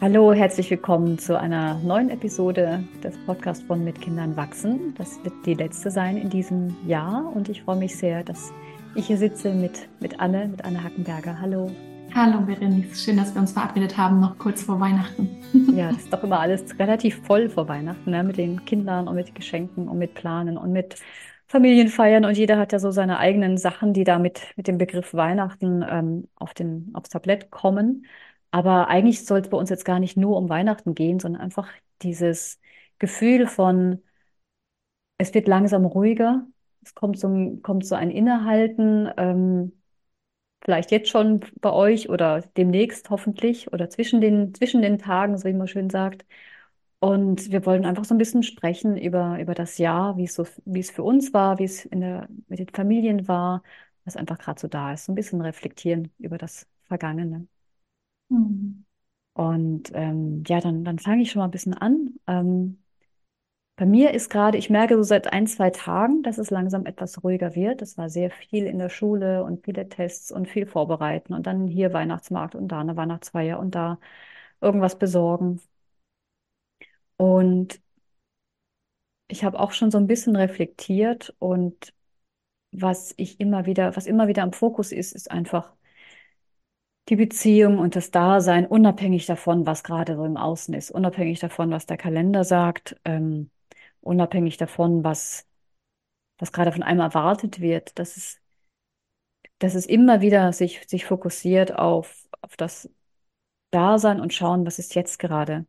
Hallo, herzlich willkommen zu einer neuen Episode des Podcasts von Mit Kindern wachsen. Das wird die letzte sein in diesem Jahr und ich freue mich sehr, dass ich hier sitze mit, mit Anne, mit Anne Hackenberger. Hallo. Hallo Berenice, schön, dass wir uns verabredet haben, noch kurz vor Weihnachten. Ja, das ist doch immer alles relativ voll vor Weihnachten, ne? mit den Kindern und mit Geschenken und mit Planen und mit Familienfeiern und jeder hat ja so seine eigenen Sachen, die da mit, mit dem Begriff Weihnachten ähm, auf den, aufs Tablett kommen. Aber eigentlich soll es bei uns jetzt gar nicht nur um Weihnachten gehen, sondern einfach dieses Gefühl von, es wird langsam ruhiger, es kommt so, kommt so ein Innehalten, ähm, vielleicht jetzt schon bei euch oder demnächst hoffentlich oder zwischen den, zwischen den Tagen, so wie man schön sagt. Und wir wollen einfach so ein bisschen sprechen über, über das Jahr, wie es so, wie es für uns war, wie es in der, mit den Familien war, was einfach gerade so da ist. So ein bisschen reflektieren über das Vergangene. Mhm. Und ähm, ja, dann, dann fange ich schon mal ein bisschen an. Ähm, bei mir ist gerade, ich merke so seit ein, zwei Tagen, dass es langsam etwas ruhiger wird. Es war sehr viel in der Schule und viele Tests und viel vorbereiten und dann hier Weihnachtsmarkt und da eine Weihnachtsfeier und da irgendwas besorgen. Und ich habe auch schon so ein bisschen reflektiert und was ich immer wieder, was immer wieder am Fokus ist, ist einfach die Beziehung und das Dasein, unabhängig davon, was gerade so im Außen ist, unabhängig davon, was der Kalender sagt, ähm, unabhängig davon, was, was gerade von einem erwartet wird, dass es, dass es immer wieder sich, sich fokussiert auf, auf das Dasein und schauen, was ist jetzt gerade.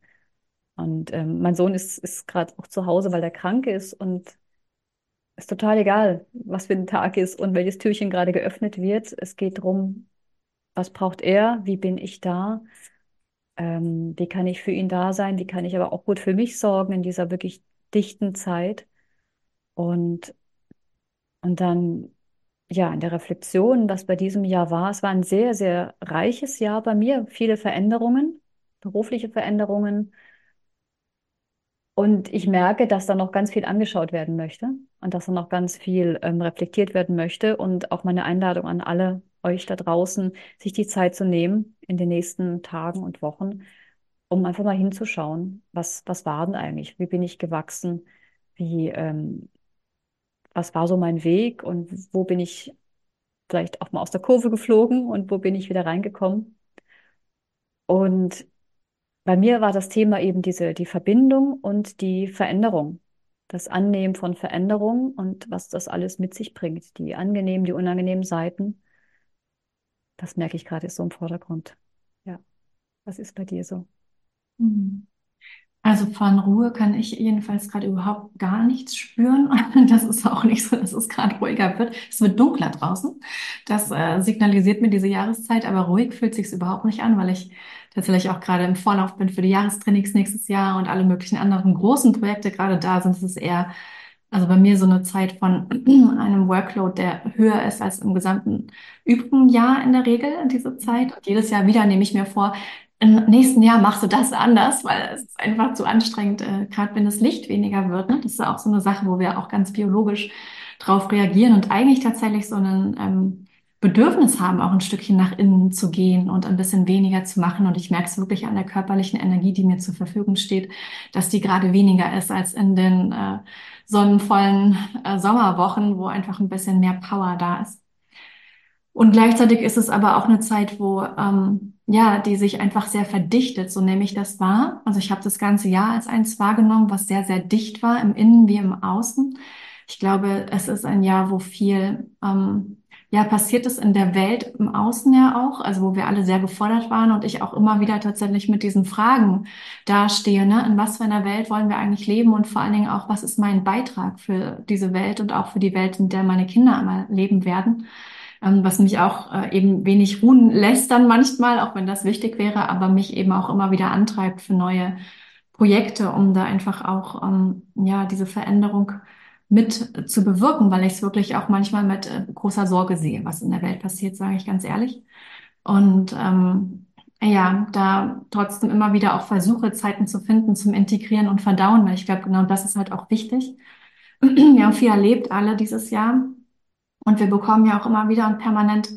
Und ähm, mein Sohn ist, ist gerade auch zu Hause, weil er krank ist und ist total egal, was für ein Tag ist und welches Türchen gerade geöffnet wird. Es geht darum, was braucht er, wie bin ich da, ähm, wie kann ich für ihn da sein, wie kann ich aber auch gut für mich sorgen in dieser wirklich dichten Zeit. Und, und dann, ja, in der Reflexion, was bei diesem Jahr war, es war ein sehr, sehr reiches Jahr bei mir, viele Veränderungen, berufliche Veränderungen, und ich merke, dass da noch ganz viel angeschaut werden möchte und dass da noch ganz viel ähm, reflektiert werden möchte. Und auch meine Einladung an alle euch da draußen, sich die Zeit zu nehmen in den nächsten Tagen und Wochen, um einfach mal hinzuschauen, was, was war denn eigentlich? Wie bin ich gewachsen? Wie, ähm, was war so mein Weg und wo bin ich vielleicht auch mal aus der Kurve geflogen und wo bin ich wieder reingekommen? Und bei mir war das Thema eben diese, die Verbindung und die Veränderung. Das Annehmen von Veränderung und was das alles mit sich bringt. Die angenehmen, die unangenehmen Seiten. Das merke ich gerade so im Vordergrund. Ja. Was ist bei dir so? Mhm. Also von Ruhe kann ich jedenfalls gerade überhaupt gar nichts spüren. Das ist auch nicht so, dass es gerade ruhiger wird. Es wird dunkler draußen. Das äh, signalisiert mir diese Jahreszeit, aber ruhig fühlt sich überhaupt nicht an, weil ich tatsächlich auch gerade im Vorlauf bin für die Jahrestrainings nächstes Jahr und alle möglichen anderen großen Projekte gerade da sind. Es ist eher, also bei mir so eine Zeit von einem Workload, der höher ist als im gesamten übrigen Jahr in der Regel in dieser Zeit. Und jedes Jahr wieder nehme ich mir vor, im nächsten Jahr machst du das anders, weil es ist einfach zu anstrengend, äh, gerade wenn das Licht weniger wird. Ne? Das ist auch so eine Sache, wo wir auch ganz biologisch drauf reagieren und eigentlich tatsächlich so einen ähm, Bedürfnis haben, auch ein Stückchen nach innen zu gehen und ein bisschen weniger zu machen. Und ich merke es wirklich an der körperlichen Energie, die mir zur Verfügung steht, dass die gerade weniger ist als in den äh, sonnenvollen äh, Sommerwochen, wo einfach ein bisschen mehr Power da ist. Und gleichzeitig ist es aber auch eine Zeit, wo ähm, ja, die sich einfach sehr verdichtet, so nehme ich das wahr. Also ich habe das ganze Jahr als eins wahrgenommen, was sehr, sehr dicht war, im Innen wie im Außen. Ich glaube, es ist ein Jahr, wo viel ähm, ja, passiert es in der Welt im Außen ja auch, also wo wir alle sehr gefordert waren und ich auch immer wieder tatsächlich mit diesen Fragen dastehe, ne? In was für einer Welt wollen wir eigentlich leben und vor allen Dingen auch, was ist mein Beitrag für diese Welt und auch für die Welt, in der meine Kinder einmal leben werden? Ähm, was mich auch äh, eben wenig ruhen lässt dann manchmal, auch wenn das wichtig wäre, aber mich eben auch immer wieder antreibt für neue Projekte, um da einfach auch, ähm, ja, diese Veränderung mit zu bewirken, weil ich es wirklich auch manchmal mit äh, großer Sorge sehe, was in der Welt passiert, sage ich ganz ehrlich. Und ähm, ja, da trotzdem immer wieder auch versuche, Zeiten zu finden zum Integrieren und Verdauen, weil ich glaube, genau das ist halt auch wichtig. Wir haben viel erlebt, alle dieses Jahr. Und wir bekommen ja auch immer wieder und permanent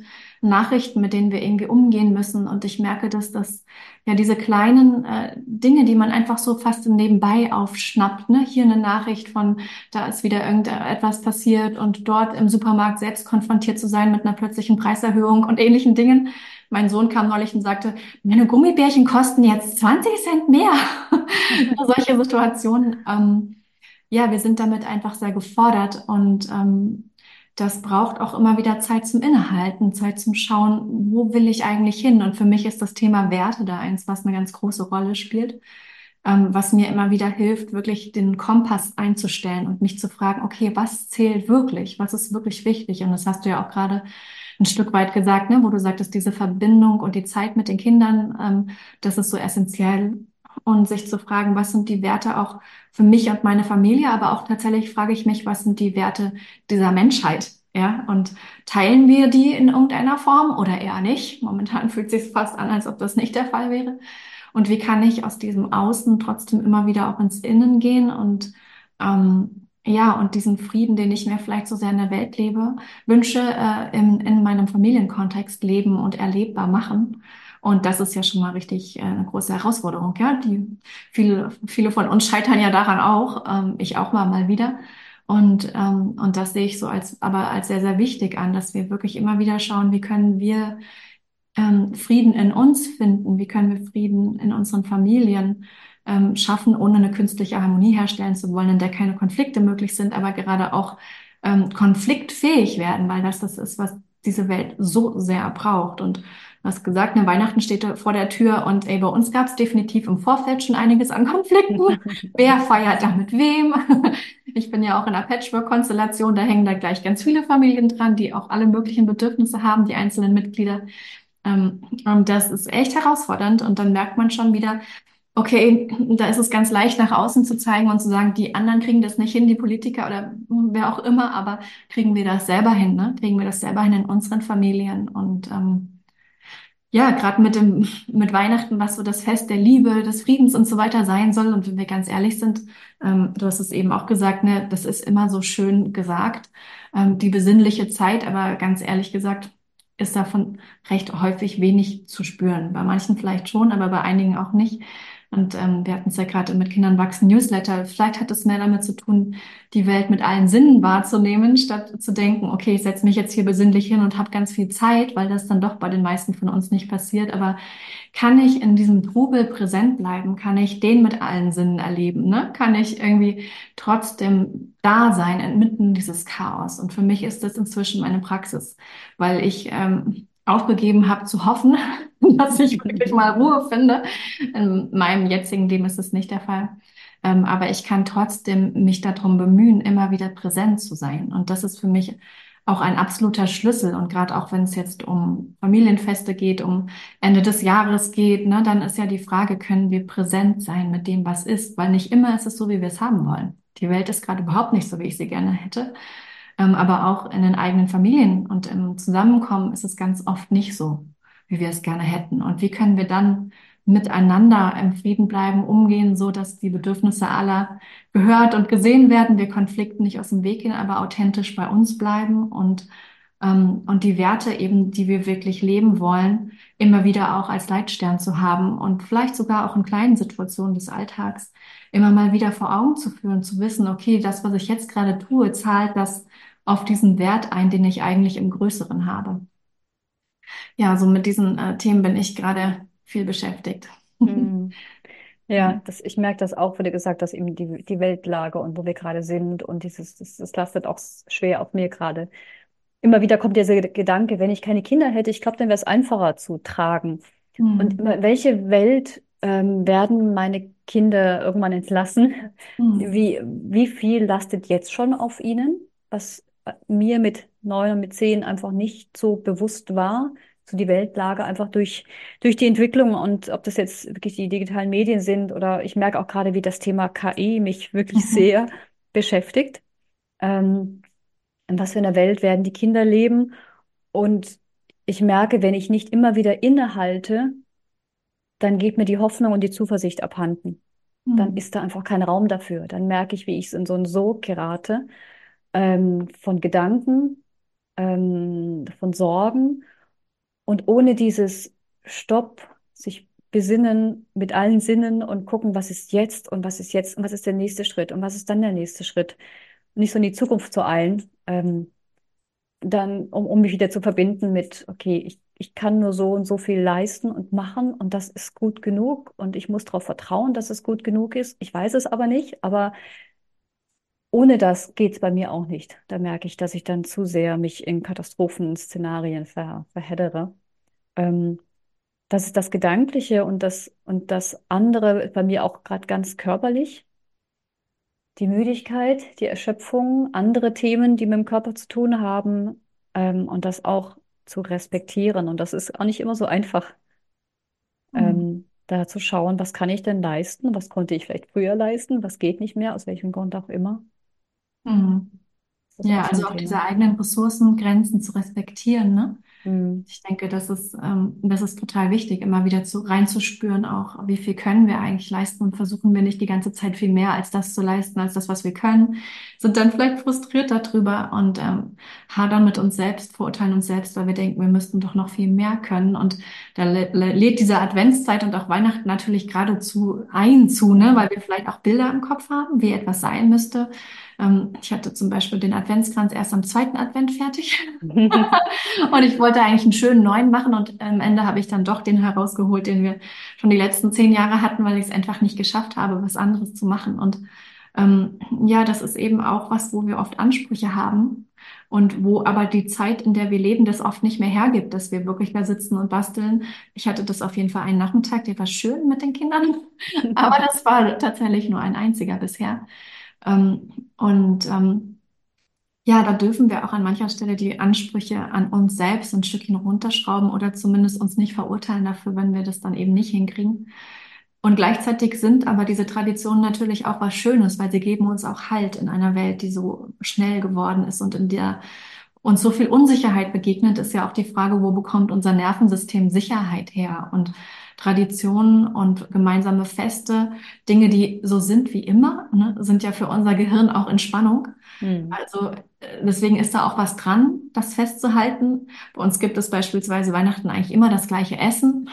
Nachrichten, mit denen wir irgendwie umgehen müssen. Und ich merke, dass das ja diese kleinen äh, Dinge, die man einfach so fast im Nebenbei aufschnappt, ne? Hier eine Nachricht von, da ist wieder irgendetwas passiert und dort im Supermarkt selbst konfrontiert zu sein mit einer plötzlichen Preiserhöhung und ähnlichen Dingen. Mein Sohn kam neulich und sagte, meine Gummibärchen kosten jetzt 20 Cent mehr. Solche Situationen. Ähm, ja, wir sind damit einfach sehr gefordert und ähm, das braucht auch immer wieder Zeit zum Innehalten, Zeit zum Schauen, wo will ich eigentlich hin? Und für mich ist das Thema Werte da eins, was eine ganz große Rolle spielt, ähm, was mir immer wieder hilft, wirklich den Kompass einzustellen und mich zu fragen, okay, was zählt wirklich? Was ist wirklich wichtig? Und das hast du ja auch gerade ein Stück weit gesagt, ne, wo du sagtest, diese Verbindung und die Zeit mit den Kindern, ähm, das ist so essentiell. Und sich zu fragen, was sind die Werte auch für mich und meine Familie, aber auch tatsächlich frage ich mich, was sind die Werte dieser Menschheit? Ja, und teilen wir die in irgendeiner Form oder eher nicht? Momentan fühlt es sich fast an, als ob das nicht der Fall wäre. Und wie kann ich aus diesem Außen trotzdem immer wieder auch ins Innen gehen und ähm, ja, und diesen Frieden, den ich mir vielleicht so sehr in der Welt lebe, wünsche, äh, in, in meinem Familienkontext leben und erlebbar machen. Und das ist ja schon mal richtig äh, eine große Herausforderung, ja. Die viele, viele von uns scheitern ja daran auch, ähm, ich auch mal mal wieder. Und, ähm, und das sehe ich so als, aber als sehr, sehr wichtig an, dass wir wirklich immer wieder schauen, wie können wir ähm, Frieden in uns finden, wie können wir Frieden in unseren Familien schaffen, ohne eine künstliche Harmonie herstellen zu wollen, in der keine Konflikte möglich sind, aber gerade auch konfliktfähig werden, weil das das ist, was diese Welt so sehr braucht. Und du hast gesagt, ne, Weihnachten steht vor der Tür und ey, bei uns gab es definitiv im Vorfeld schon einiges an Konflikten. Wer feiert da mit wem? Ich bin ja auch in einer Patchwork-Konstellation, da hängen da gleich ganz viele Familien dran, die auch alle möglichen Bedürfnisse haben, die einzelnen Mitglieder. Ähm, und das ist echt herausfordernd und dann merkt man schon wieder, okay, da ist es ganz leicht nach außen zu zeigen und zu sagen, die anderen kriegen das nicht hin, die Politiker oder wer auch immer, aber kriegen wir das selber hin, ne? Kriegen wir das selber hin in unseren Familien und ähm, ja, gerade mit dem mit Weihnachten, was so das Fest der Liebe, des Friedens und so weiter sein soll. Und wenn wir ganz ehrlich sind, ähm, du hast es eben auch gesagt, ne, das ist immer so schön gesagt, ähm, die besinnliche Zeit, aber ganz ehrlich gesagt, ist davon recht häufig wenig zu spüren. Bei manchen vielleicht schon, aber bei einigen auch nicht. Und ähm, wir hatten es ja gerade mit Kindern wachsen Newsletter. Vielleicht hat es mehr damit zu tun, die Welt mit allen Sinnen wahrzunehmen, statt zu denken, okay, ich setze mich jetzt hier besinnlich hin und habe ganz viel Zeit, weil das dann doch bei den meisten von uns nicht passiert. Aber kann ich in diesem Trubel präsent bleiben? Kann ich den mit allen Sinnen erleben? Ne? Kann ich irgendwie trotzdem da sein inmitten dieses Chaos? Und für mich ist das inzwischen meine Praxis, weil ich ähm, aufgegeben habe zu hoffen, dass ich wirklich mal Ruhe finde. In meinem jetzigen Leben ist es nicht der Fall. Ähm, aber ich kann trotzdem mich darum bemühen, immer wieder präsent zu sein. Und das ist für mich auch ein absoluter Schlüssel. Und gerade auch wenn es jetzt um Familienfeste geht, um Ende des Jahres geht, ne, dann ist ja die Frage, können wir präsent sein mit dem, was ist? Weil nicht immer ist es so, wie wir es haben wollen. Die Welt ist gerade überhaupt nicht so, wie ich sie gerne hätte. Ähm, aber auch in den eigenen Familien und im Zusammenkommen ist es ganz oft nicht so, wie wir es gerne hätten. Und wie können wir dann miteinander im Frieden bleiben, umgehen, so dass die Bedürfnisse aller gehört und gesehen werden, wir Konflikten nicht aus dem Weg gehen, aber authentisch bei uns bleiben und ähm, und die Werte eben, die wir wirklich leben wollen, immer wieder auch als Leitstern zu haben und vielleicht sogar auch in kleinen Situationen des Alltags immer mal wieder vor Augen zu führen, zu wissen, okay, das, was ich jetzt gerade tue, zahlt das auf diesen Wert ein, den ich eigentlich im Größeren habe. Ja, so mit diesen äh, Themen bin ich gerade viel beschäftigt. Hm. Ja, das, ich merke das auch, du gesagt hast, eben die, die Weltlage und wo wir gerade sind und dieses, das, das lastet auch schwer auf mir gerade. Immer wieder kommt dieser Gedanke, wenn ich keine Kinder hätte, ich glaube, dann wäre es einfacher zu tragen. Mhm. Und welche Welt ähm, werden meine Kinder irgendwann entlassen? Mhm. Wie, wie viel lastet jetzt schon auf ihnen, was mir mit neun und mit zehn einfach nicht so bewusst war? So die Weltlage einfach durch, durch die Entwicklung und ob das jetzt wirklich die digitalen Medien sind oder ich merke auch gerade, wie das Thema KI mich wirklich mhm. sehr beschäftigt. Ähm, in was für einer Welt werden die Kinder leben? Und ich merke, wenn ich nicht immer wieder innehalte, dann geht mir die Hoffnung und die Zuversicht abhanden. Mhm. Dann ist da einfach kein Raum dafür. Dann merke ich, wie ich in so einen Sog gerate ähm, von Gedanken, ähm, von Sorgen Und ohne dieses Stopp, sich besinnen mit allen Sinnen und gucken, was ist jetzt und was ist jetzt und was ist der nächste Schritt und was ist dann der nächste Schritt. nicht so in die Zukunft zu eilen, ähm, dann, um, um mich wieder zu verbinden mit, okay, ich, ich kann nur so und so viel leisten und machen und das ist gut genug und ich muss darauf vertrauen, dass es gut genug ist. Ich weiß es aber nicht, aber ohne das geht es bei mir auch nicht. Da merke ich, dass ich dann zu sehr mich in Katastrophenszenarien ver, verheddere. Ähm, das ist das Gedankliche und das, und das andere bei mir auch gerade ganz körperlich. Die Müdigkeit, die Erschöpfung, andere Themen, die mit dem Körper zu tun haben, ähm, und das auch zu respektieren. Und das ist auch nicht immer so einfach, Mhm. ähm, da zu schauen, was kann ich denn leisten, was konnte ich vielleicht früher leisten, was geht nicht mehr, aus welchem Grund auch immer. Mhm. Das ist Ja, auch so also ein auch Thema. diese eigenen Ressourcengrenzen zu respektieren, ne? Hm. Ich denke, das ist, ähm, das ist total wichtig, immer wieder zu, reinzuspüren, auch wie viel können wir eigentlich leisten und versuchen wir nicht die ganze Zeit viel mehr als das zu leisten, als das, was wir können, sind dann vielleicht frustriert darüber und ähm, hadern mit uns selbst, verurteilen uns selbst, weil wir denken, wir müssten doch noch viel mehr können. Und da lä- lä- lädt diese Adventszeit und auch Weihnachten natürlich geradezu ein zu, ne? Weil wir vielleicht auch Bilder im Kopf haben, wie etwas sein müsste. Ähm, ich hatte zum Beispiel den Adventskranz erst am zweiten Advent fertig. Und ich wollte eigentlich einen schönen neuen machen und am Ende habe ich dann doch den herausgeholt, den wir schon die letzten zehn Jahre hatten, weil ich es einfach nicht geschafft habe, was anderes zu machen. Und ähm, ja, das ist eben auch was, wo wir oft Ansprüche haben und wo aber die Zeit, in der wir leben, das oft nicht mehr hergibt, dass wir wirklich da sitzen und basteln. Ich hatte das auf jeden Fall einen Nachmittag, der war schön mit den Kindern, aber das war tatsächlich nur ein einziger bisher. Ähm, und ähm, ja, da dürfen wir auch an mancher Stelle die Ansprüche an uns selbst ein Stückchen runterschrauben oder zumindest uns nicht verurteilen dafür, wenn wir das dann eben nicht hinkriegen. Und gleichzeitig sind aber diese Traditionen natürlich auch was Schönes, weil sie geben uns auch Halt in einer Welt, die so schnell geworden ist und in der uns so viel Unsicherheit begegnet, ist ja auch die Frage, wo bekommt unser Nervensystem Sicherheit her? Und Traditionen und gemeinsame Feste, Dinge, die so sind wie immer, ne, sind ja für unser Gehirn auch Entspannung. Hm. Also äh, deswegen ist da auch was dran, das festzuhalten. Bei uns gibt es beispielsweise Weihnachten eigentlich immer das gleiche Essen.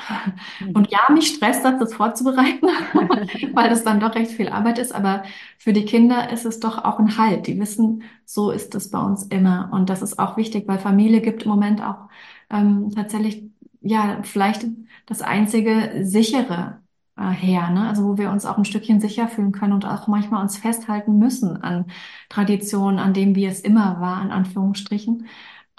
Und ja, mich stresst das, das vorzubereiten, weil das dann doch recht viel Arbeit ist. Aber für die Kinder ist es doch auch ein Halt. Die wissen, so ist es bei uns immer. Und das ist auch wichtig, weil Familie gibt im Moment auch ähm, tatsächlich, ja, vielleicht das einzige sichere äh, her, ne? Also wo wir uns auch ein Stückchen sicher fühlen können und auch manchmal uns festhalten müssen an Traditionen, an dem, wie es immer war, in Anführungsstrichen.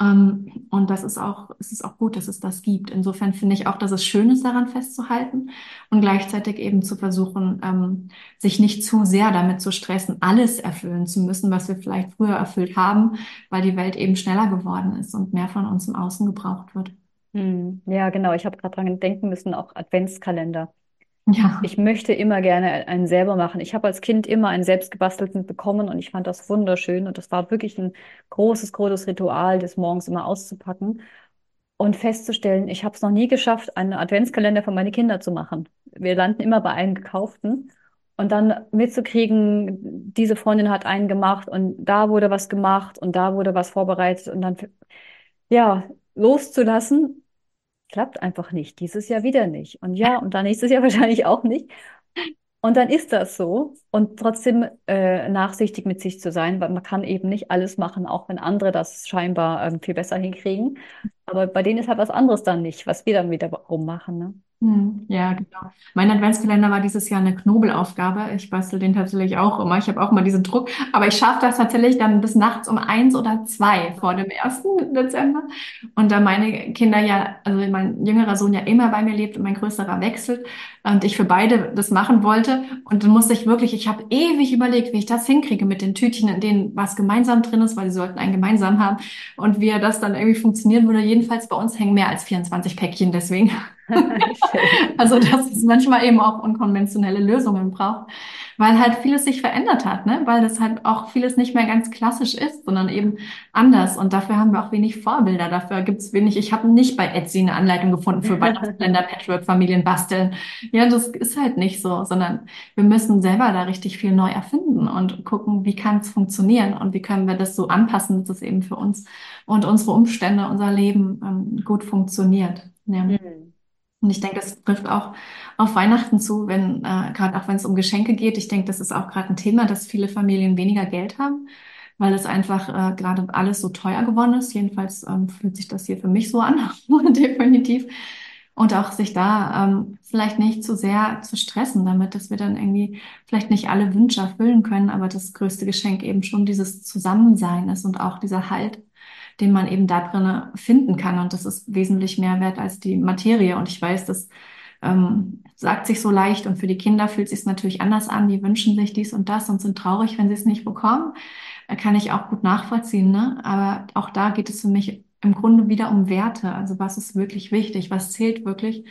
Ähm, und das ist auch, es ist auch gut, dass es das gibt. Insofern finde ich auch, dass es schön ist, daran festzuhalten und gleichzeitig eben zu versuchen, ähm, sich nicht zu sehr damit zu stressen, alles erfüllen zu müssen, was wir vielleicht früher erfüllt haben, weil die Welt eben schneller geworden ist und mehr von uns im Außen gebraucht wird. Hm. Ja, genau. Ich habe gerade dran denken müssen, auch Adventskalender. Ja. Ich möchte immer gerne einen selber machen. Ich habe als Kind immer einen selbstgebastelten bekommen und ich fand das wunderschön. Und das war wirklich ein großes, großes Ritual, das morgens immer auszupacken und festzustellen, ich habe es noch nie geschafft, einen Adventskalender für meine Kinder zu machen. Wir landen immer bei einem gekauften und dann mitzukriegen, diese Freundin hat einen gemacht und da wurde was gemacht und da wurde was vorbereitet und dann, ja, loszulassen, klappt einfach nicht. Dieses Jahr wieder nicht. Und ja, und dann nächstes Jahr wahrscheinlich auch nicht. Und dann ist das so. Und trotzdem äh, nachsichtig mit sich zu sein, weil man kann eben nicht alles machen, auch wenn andere das scheinbar ähm, viel besser hinkriegen. Aber bei denen ist halt was anderes dann nicht, was wir dann wiederum machen. Ne? Hm, Ja, genau. Mein Adventskalender war dieses Jahr eine Knobelaufgabe. Ich bastel den tatsächlich auch immer. Ich habe auch mal diesen Druck. Aber ich schaffe das tatsächlich dann bis nachts um eins oder zwei vor dem ersten Dezember. Und da meine Kinder ja, also mein jüngerer Sohn ja immer bei mir lebt und mein größerer wechselt und ich für beide das machen wollte. Und dann musste ich wirklich, ich habe ewig überlegt, wie ich das hinkriege mit den Tütchen, in denen was gemeinsam drin ist, weil sie sollten einen gemeinsam haben. Und wie das dann irgendwie funktionieren würde. Jedenfalls bei uns hängen mehr als 24 Päckchen deswegen. Also, dass es manchmal eben auch unkonventionelle Lösungen braucht, weil halt vieles sich verändert hat, ne? Weil das halt auch vieles nicht mehr ganz klassisch ist, sondern eben anders. Und dafür haben wir auch wenig Vorbilder. Dafür gibt es wenig. Ich habe nicht bei Etsy eine Anleitung gefunden für Weihnachtsländer, Patchwork-Familien basteln. Ja, das ist halt nicht so, sondern wir müssen selber da richtig viel neu erfinden und gucken, wie kann es funktionieren und wie können wir das so anpassen, dass es eben für uns und unsere Umstände, unser Leben ähm, gut funktioniert. Ja. Mhm. Und ich denke, das trifft auch auf Weihnachten zu, wenn, äh, gerade auch wenn es um Geschenke geht. Ich denke, das ist auch gerade ein Thema, dass viele Familien weniger Geld haben, weil es einfach äh, gerade alles so teuer geworden ist. Jedenfalls ähm, fühlt sich das hier für mich so an, definitiv. Und auch sich da ähm, vielleicht nicht zu sehr zu stressen damit, dass wir dann irgendwie vielleicht nicht alle Wünsche erfüllen können, aber das größte Geschenk eben schon dieses Zusammensein ist und auch dieser Halt den man eben da drin finden kann. Und das ist wesentlich mehr wert als die Materie. Und ich weiß, das ähm, sagt sich so leicht und für die Kinder fühlt sich es natürlich anders an. Die wünschen sich dies und das und sind traurig, wenn sie es nicht bekommen. Äh, kann ich auch gut nachvollziehen. Ne? Aber auch da geht es für mich im Grunde wieder um Werte. Also was ist wirklich wichtig? Was zählt wirklich?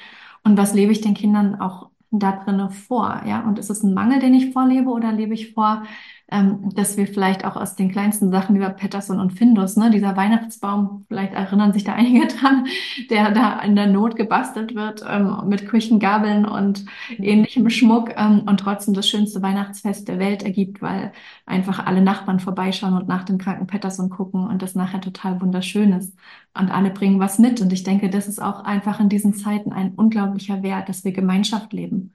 Und was lebe ich den Kindern auch da drinne vor? Ja, und ist es ein Mangel, den ich vorlebe oder lebe ich vor, ähm, dass wir vielleicht auch aus den kleinsten Sachen bei Patterson und Findus, ne, dieser Weihnachtsbaum, vielleicht erinnern sich da einige dran, der da in der Not gebastelt wird ähm, mit Küchengabeln und ähnlichem Schmuck ähm, und trotzdem das schönste Weihnachtsfest der Welt ergibt, weil einfach alle Nachbarn vorbeischauen und nach dem kranken Patterson gucken und das nachher total wunderschön ist und alle bringen was mit. Und ich denke, das ist auch einfach in diesen Zeiten ein unglaublicher Wert, dass wir Gemeinschaft leben,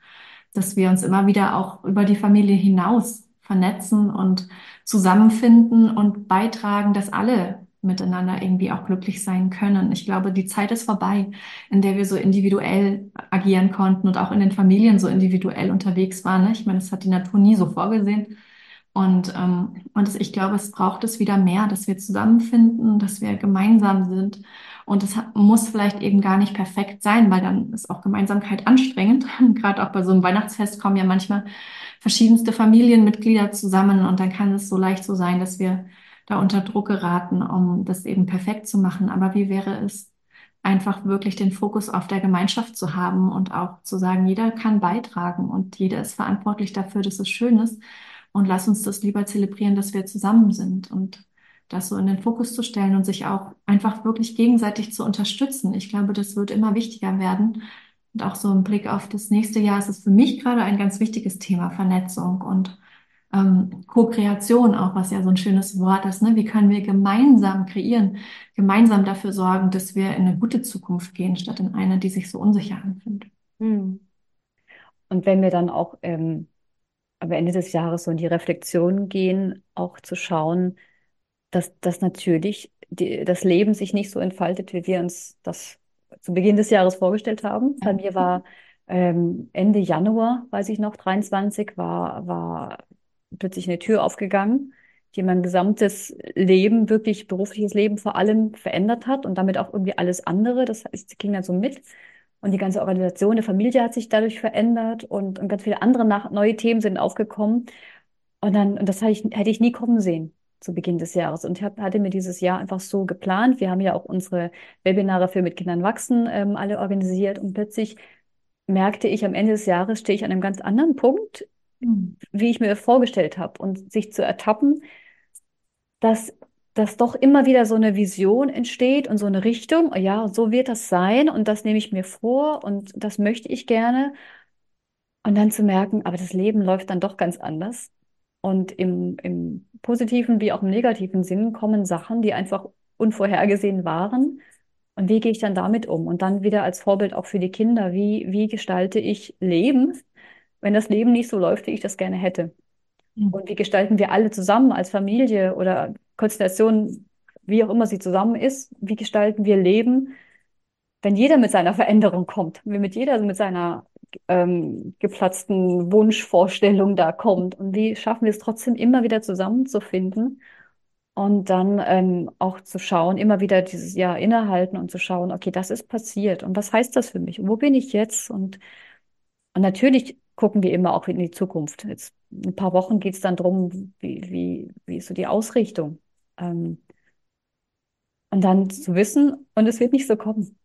dass wir uns immer wieder auch über die Familie hinaus vernetzen und zusammenfinden und beitragen, dass alle miteinander irgendwie auch glücklich sein können. Ich glaube, die Zeit ist vorbei, in der wir so individuell agieren konnten und auch in den Familien so individuell unterwegs waren. Ich meine, das hat die Natur nie so vorgesehen. Und, ähm, und ich glaube, es braucht es wieder mehr, dass wir zusammenfinden, dass wir gemeinsam sind. Und es muss vielleicht eben gar nicht perfekt sein, weil dann ist auch Gemeinsamkeit anstrengend. Gerade auch bei so einem Weihnachtsfest kommen ja manchmal verschiedenste Familienmitglieder zusammen und dann kann es so leicht so sein, dass wir da unter Druck geraten, um das eben perfekt zu machen. Aber wie wäre es, einfach wirklich den Fokus auf der Gemeinschaft zu haben und auch zu sagen, jeder kann beitragen und jeder ist verantwortlich dafür, dass es schön ist. Und lass uns das lieber zelebrieren, dass wir zusammen sind und das so in den Fokus zu stellen und sich auch einfach wirklich gegenseitig zu unterstützen. Ich glaube, das wird immer wichtiger werden, und auch so im Blick auf das nächste Jahr ist es für mich gerade ein ganz wichtiges Thema, Vernetzung und ähm, Co-Kreation auch, was ja so ein schönes Wort ist. Ne? Wie können wir gemeinsam kreieren, gemeinsam dafür sorgen, dass wir in eine gute Zukunft gehen, statt in eine, die sich so unsicher anfühlt. Hm. Und wenn wir dann auch ähm, am Ende des Jahres so in die Reflexion gehen, auch zu schauen, dass, dass natürlich die, das Leben sich nicht so entfaltet, wie wir uns das zu Beginn des Jahres vorgestellt haben. Bei mir war ähm, Ende Januar, weiß ich noch, 23, war, war plötzlich eine Tür aufgegangen, die mein gesamtes Leben, wirklich berufliches Leben vor allem verändert hat und damit auch irgendwie alles andere. Das heißt, ging dann so mit. Und die ganze Organisation der Familie hat sich dadurch verändert und, und ganz viele andere nach, neue Themen sind aufgekommen. Und dann, und das hätte ich, hätte ich nie kommen sehen zu Beginn des Jahres. Und ich hab, hatte mir dieses Jahr einfach so geplant. Wir haben ja auch unsere Webinare für mit Kindern wachsen ähm, alle organisiert und plötzlich merkte ich am Ende des Jahres stehe ich an einem ganz anderen Punkt, mhm. wie ich mir vorgestellt habe und sich zu ertappen, dass dass doch immer wieder so eine Vision entsteht und so eine Richtung, ja, so wird das sein und das nehme ich mir vor und das möchte ich gerne. Und dann zu merken, aber das Leben läuft dann doch ganz anders. Und im, im positiven wie auch im negativen Sinn kommen Sachen, die einfach unvorhergesehen waren. Und wie gehe ich dann damit um? Und dann wieder als Vorbild auch für die Kinder, wie, wie gestalte ich Leben, wenn das Leben nicht so läuft, wie ich das gerne hätte? Mhm. Und wie gestalten wir alle zusammen als Familie oder Konstellation, wie auch immer sie zusammen ist, wie gestalten wir Leben, wenn jeder mit seiner Veränderung kommt, wenn mit jeder mit seiner ähm, geplatzten Wunschvorstellung da kommt und wie schaffen wir es trotzdem immer wieder zusammenzufinden und dann ähm, auch zu schauen, immer wieder dieses Jahr innehalten und zu schauen, okay, das ist passiert und was heißt das für mich? Wo bin ich jetzt? Und, und natürlich gucken wir immer auch in die Zukunft. Jetzt ein paar Wochen geht es dann darum, wie, wie, wie ist so die Ausrichtung? Ähm, und dann zu wissen, und es wird nicht so kommen.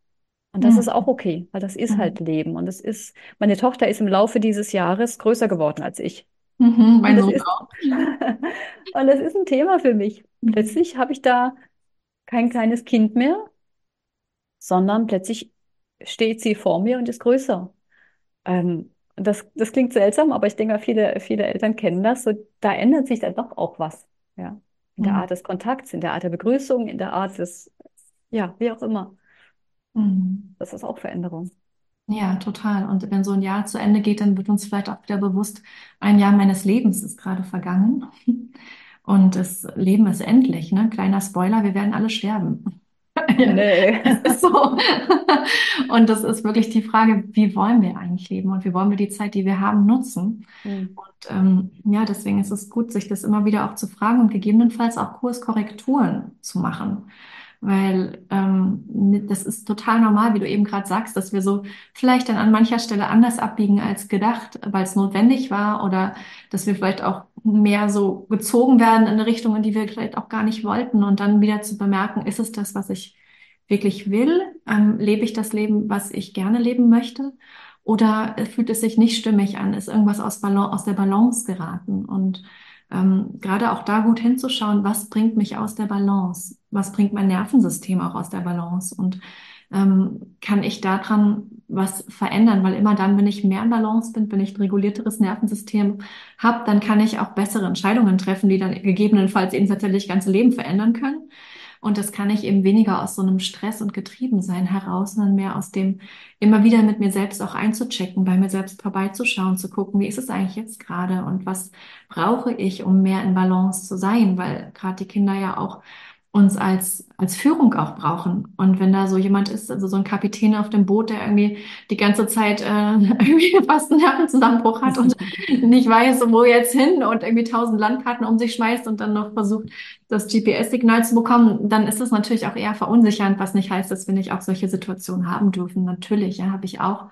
Und das ist auch okay, weil das ist halt Leben. Und es ist, meine Tochter ist im Laufe dieses Jahres größer geworden als ich. Mhm, Und mein das Sohn ist, auch. und das ist ein Thema für mich. Mhm. Plötzlich habe ich da kein kleines Kind mehr, sondern plötzlich steht sie vor mir und ist größer. Ähm, das, das klingt seltsam, aber ich denke, viele, viele Eltern kennen das. So, da ändert sich dann doch auch was. Ja. In der Mhm. Art des Kontakts, in der Art der Begrüßung, in der Art des, ja, wie auch immer. Mhm. Das ist auch Veränderung. Ja, total. Und wenn so ein Jahr zu Ende geht, dann wird uns vielleicht auch wieder bewusst, ein Jahr meines Lebens ist gerade vergangen. Und das Leben ist endlich, ne? Kleiner Spoiler, wir werden alle sterben. Nee. Es ist so. Und das ist wirklich die Frage, wie wollen wir eigentlich leben und wie wollen wir die Zeit, die wir haben, nutzen? Hm. Und ähm, ja, deswegen ist es gut, sich das immer wieder auch zu fragen und gegebenenfalls auch Kurskorrekturen zu machen. Weil ähm, das ist total normal, wie du eben gerade sagst, dass wir so vielleicht dann an mancher Stelle anders abbiegen als gedacht, weil es notwendig war oder dass wir vielleicht auch mehr so gezogen werden in eine Richtung, in die wir vielleicht auch gar nicht wollten und dann wieder zu bemerken, ist es das, was ich wirklich will? Ähm, lebe ich das Leben, was ich gerne leben möchte? Oder fühlt es sich nicht stimmig an? Ist irgendwas aus, Balance, aus der Balance geraten? Und ähm, gerade auch da gut hinzuschauen, was bringt mich aus der Balance? Was bringt mein Nervensystem auch aus der Balance? Und ähm, kann ich daran was verändern? Weil immer dann, wenn ich mehr in Balance bin, wenn ich ein regulierteres Nervensystem habe, dann kann ich auch bessere Entscheidungen treffen, die dann gegebenenfalls eben tatsächlich ganze Leben verändern können. Und das kann ich eben weniger aus so einem Stress und Getriebensein heraus, sondern mehr aus dem immer wieder mit mir selbst auch einzuchecken, bei mir selbst vorbeizuschauen, zu gucken, wie ist es eigentlich jetzt gerade und was brauche ich, um mehr in Balance zu sein, weil gerade die Kinder ja auch uns als, als Führung auch brauchen. Und wenn da so jemand ist, also so ein Kapitän auf dem Boot, der irgendwie die ganze Zeit äh, irgendwie fast einen Nervenzusammenbruch hat und nicht weiß, wo jetzt hin und irgendwie tausend Landkarten um sich schmeißt und dann noch versucht, das GPS-Signal zu bekommen, dann ist das natürlich auch eher verunsichernd, was nicht heißt, dass wir nicht auch solche Situationen haben dürfen. Natürlich, ja, habe ich auch.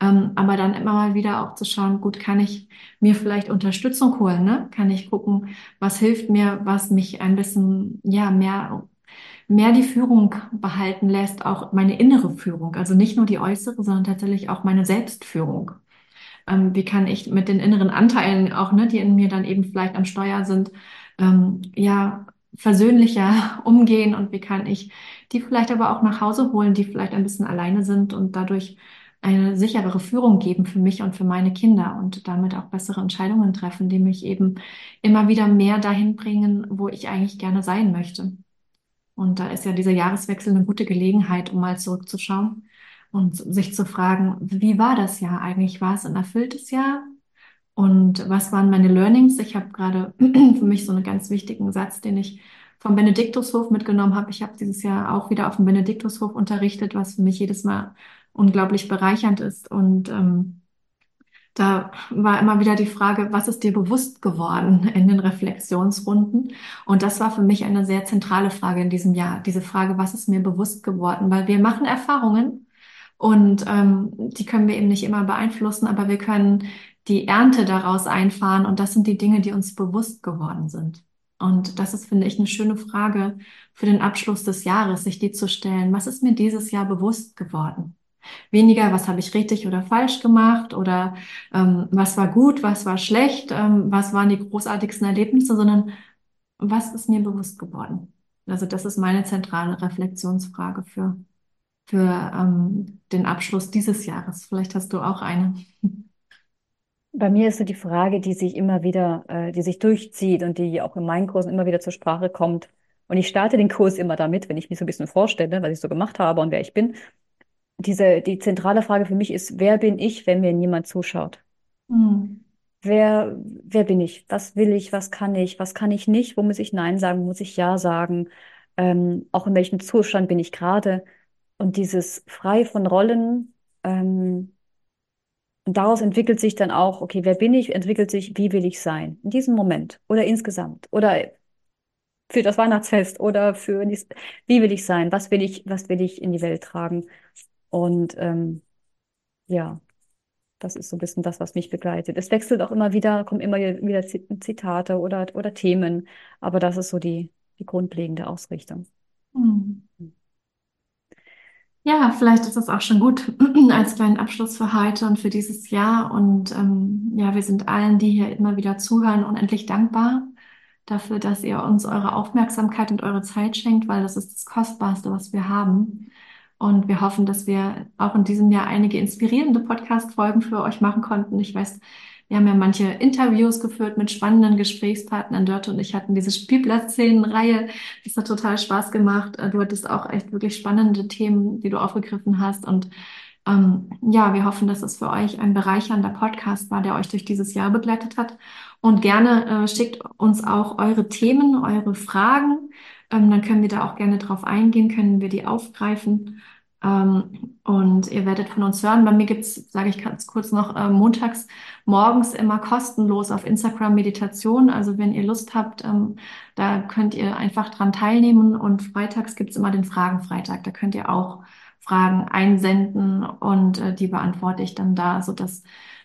Ähm, aber dann immer mal wieder auch zu schauen, gut, kann ich mir vielleicht Unterstützung holen, ne? Kann ich gucken, was hilft mir, was mich ein bisschen, ja, mehr, mehr die Führung behalten lässt, auch meine innere Führung, also nicht nur die äußere, sondern tatsächlich auch meine Selbstführung. Ähm, wie kann ich mit den inneren Anteilen auch, ne, die in mir dann eben vielleicht am Steuer sind, ähm, ja, versöhnlicher umgehen und wie kann ich die vielleicht aber auch nach Hause holen, die vielleicht ein bisschen alleine sind und dadurch eine sicherere Führung geben für mich und für meine Kinder und damit auch bessere Entscheidungen treffen, die mich eben immer wieder mehr dahin bringen, wo ich eigentlich gerne sein möchte. Und da ist ja dieser Jahreswechsel eine gute Gelegenheit, um mal zurückzuschauen und sich zu fragen, wie war das Jahr eigentlich? War es ein erfülltes Jahr? Und was waren meine Learnings? Ich habe gerade für mich so einen ganz wichtigen Satz, den ich vom Benediktushof mitgenommen habe. Ich habe dieses Jahr auch wieder auf dem Benediktushof unterrichtet, was für mich jedes Mal unglaublich bereichernd ist. Und ähm, da war immer wieder die Frage, was ist dir bewusst geworden in den Reflexionsrunden? Und das war für mich eine sehr zentrale Frage in diesem Jahr. Diese Frage, was ist mir bewusst geworden? Weil wir machen Erfahrungen und ähm, die können wir eben nicht immer beeinflussen, aber wir können die Ernte daraus einfahren. Und das sind die Dinge, die uns bewusst geworden sind. Und das ist, finde ich, eine schöne Frage für den Abschluss des Jahres, sich die zu stellen. Was ist mir dieses Jahr bewusst geworden? Weniger, was habe ich richtig oder falsch gemacht oder ähm, was war gut, was war schlecht, ähm, was waren die großartigsten Erlebnisse, sondern was ist mir bewusst geworden? Also das ist meine zentrale Reflexionsfrage für, für ähm, den Abschluss dieses Jahres. Vielleicht hast du auch eine. Bei mir ist so die Frage, die sich immer wieder, äh, die sich durchzieht und die auch in meinen Kursen immer wieder zur Sprache kommt. Und ich starte den Kurs immer damit, wenn ich mich so ein bisschen vorstelle, was ich so gemacht habe und wer ich bin. Diese, die zentrale Frage für mich ist, wer bin ich, wenn mir niemand zuschaut? Hm. Wer, wer bin ich? Was will ich? Was kann ich? Was kann ich nicht? Wo muss ich Nein sagen? Wo muss ich Ja sagen? Ähm, auch in welchem Zustand bin ich gerade? Und dieses frei von Rollen, ähm, und daraus entwickelt sich dann auch, okay, wer bin ich? Entwickelt sich, wie will ich sein? In diesem Moment oder insgesamt oder für das Weihnachtsfest oder für, dies- wie will ich sein? Was will ich, was will ich in die Welt tragen? Und ähm, ja. Das ist so ein bisschen das, was mich begleitet. Es wechselt auch immer wieder, kommen immer wieder Zi- Zitate oder, oder Themen, aber das ist so die, die grundlegende Ausrichtung. Hm. Ja, vielleicht ist das auch schon gut als kleinen Abschluss für heute und für dieses Jahr. Und ähm, ja, wir sind allen, die hier immer wieder zuhören, unendlich dankbar dafür, dass ihr uns eure Aufmerksamkeit und eure Zeit schenkt, weil das ist das Kostbarste, was wir haben. Und wir hoffen, dass wir auch in diesem Jahr einige inspirierende Podcast-Folgen für euch machen konnten. Ich weiß, wir haben ja manche Interviews geführt mit spannenden Gesprächspartnern. Dörte und ich hatten diese Spielplatzszenenreihe. Das hat total Spaß gemacht. Du hattest auch echt wirklich spannende Themen, die du aufgegriffen hast. Und ähm, ja, wir hoffen, dass es für euch ein bereichernder Podcast war, der euch durch dieses Jahr begleitet hat. Und gerne äh, schickt uns auch eure Themen, eure Fragen. Ähm, dann können wir da auch gerne drauf eingehen, können wir die aufgreifen. Ähm, und ihr werdet von uns hören. Bei mir gibt es, sage ich ganz kurz noch, äh, montags morgens immer kostenlos auf Instagram Meditation. Also wenn ihr Lust habt, ähm, da könnt ihr einfach dran teilnehmen. Und freitags gibt es immer den Fragenfreitag. Da könnt ihr auch Fragen einsenden und äh, die beantworte ich dann da, sodass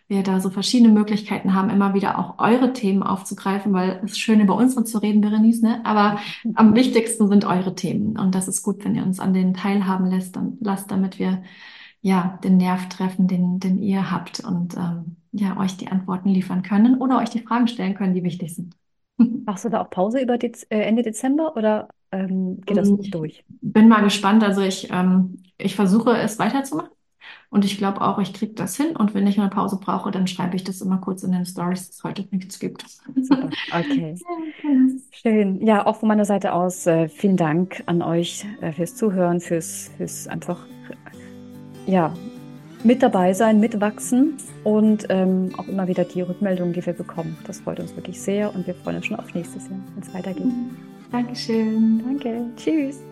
wir da so verschiedene Möglichkeiten haben, immer wieder auch eure Themen aufzugreifen, weil es ist schön, über unsere zu reden, Berenice, ne? aber am wichtigsten sind eure Themen. Und das ist gut, wenn ihr uns an denen teilhaben lässt, dann lasst, damit wir ja den Nerv treffen, den, den ihr habt und ähm, ja, euch die Antworten liefern können oder euch die Fragen stellen können, die wichtig sind. Machst du da auch Pause über Dez äh, Ende Dezember oder ähm, geht das Ich durch? bin mal gespannt. Also ich, ähm, ich versuche es weiterzumachen. Und ich glaube auch, ich kriege das hin. Und wenn ich eine Pause brauche, dann schreibe ich das immer kurz in den Stories, dass es heute nichts gibt. Super, okay. Schön. Ja, auch von meiner Seite aus äh, vielen Dank an euch äh, fürs Zuhören, fürs, fürs einfach ja, mit dabei sein, mitwachsen und ähm, auch immer wieder die Rückmeldungen, die wir bekommen. Das freut uns wirklich sehr und wir freuen uns schon auf nächstes Jahr, wenn es weitergeht. Dankeschön. Danke. Tschüss.